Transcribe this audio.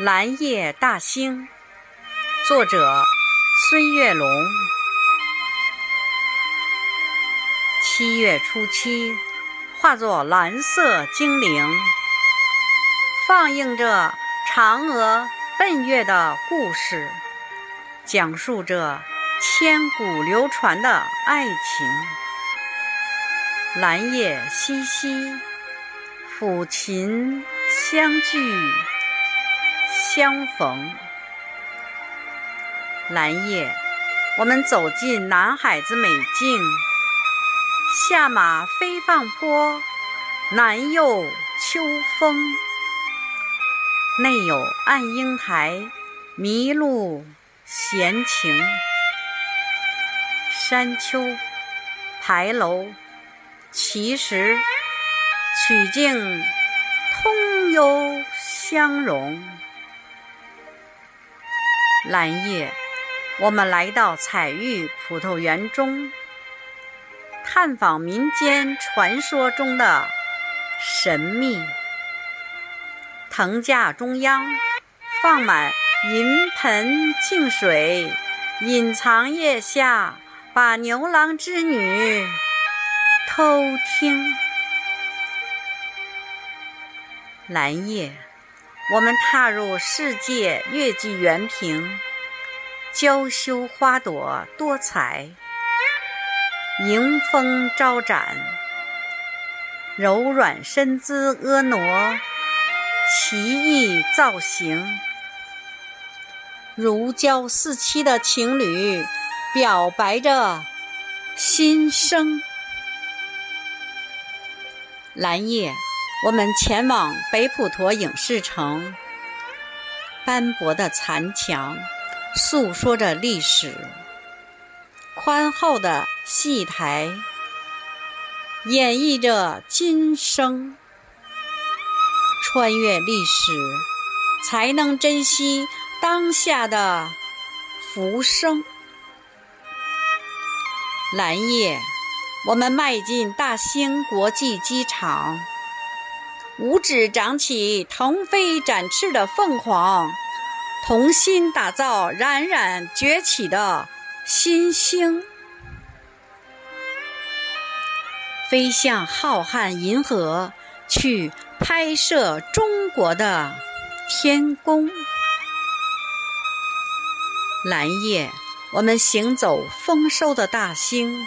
蓝夜大兴，作者孙月龙。七月初七，化作蓝色精灵，放映着嫦娥奔月的故事，讲述着千古流传的爱情。蓝夜淅淅，抚琴相聚。相逢，蓝夜，我们走进南海子美境，下马飞放坡，南又秋风，内有暗英台，麋鹿闲情，山丘牌楼，奇石曲径，通幽相融。蓝夜，我们来到彩玉葡萄园中，探访民间传说中的神秘。藤架中央放满银盆净水，隐藏腋下，把牛郎织女偷听。蓝夜。我们踏入世界月季园坪，娇羞花朵多彩，迎风招展，柔软身姿婀娜，奇异造型，如胶似漆的情侣表白着心声。蓝夜。我们前往北普陀影视城，斑驳的残墙诉说着历史，宽厚的戏台演绎着今生。穿越历史，才能珍惜当下的浮生。蓝夜，我们迈进大兴国际机场。五指长起腾飞展翅的凤凰，同心打造冉冉崛起的新星，飞向浩瀚银河，去拍摄中国的天宫。蓝夜，我们行走丰收的大兴。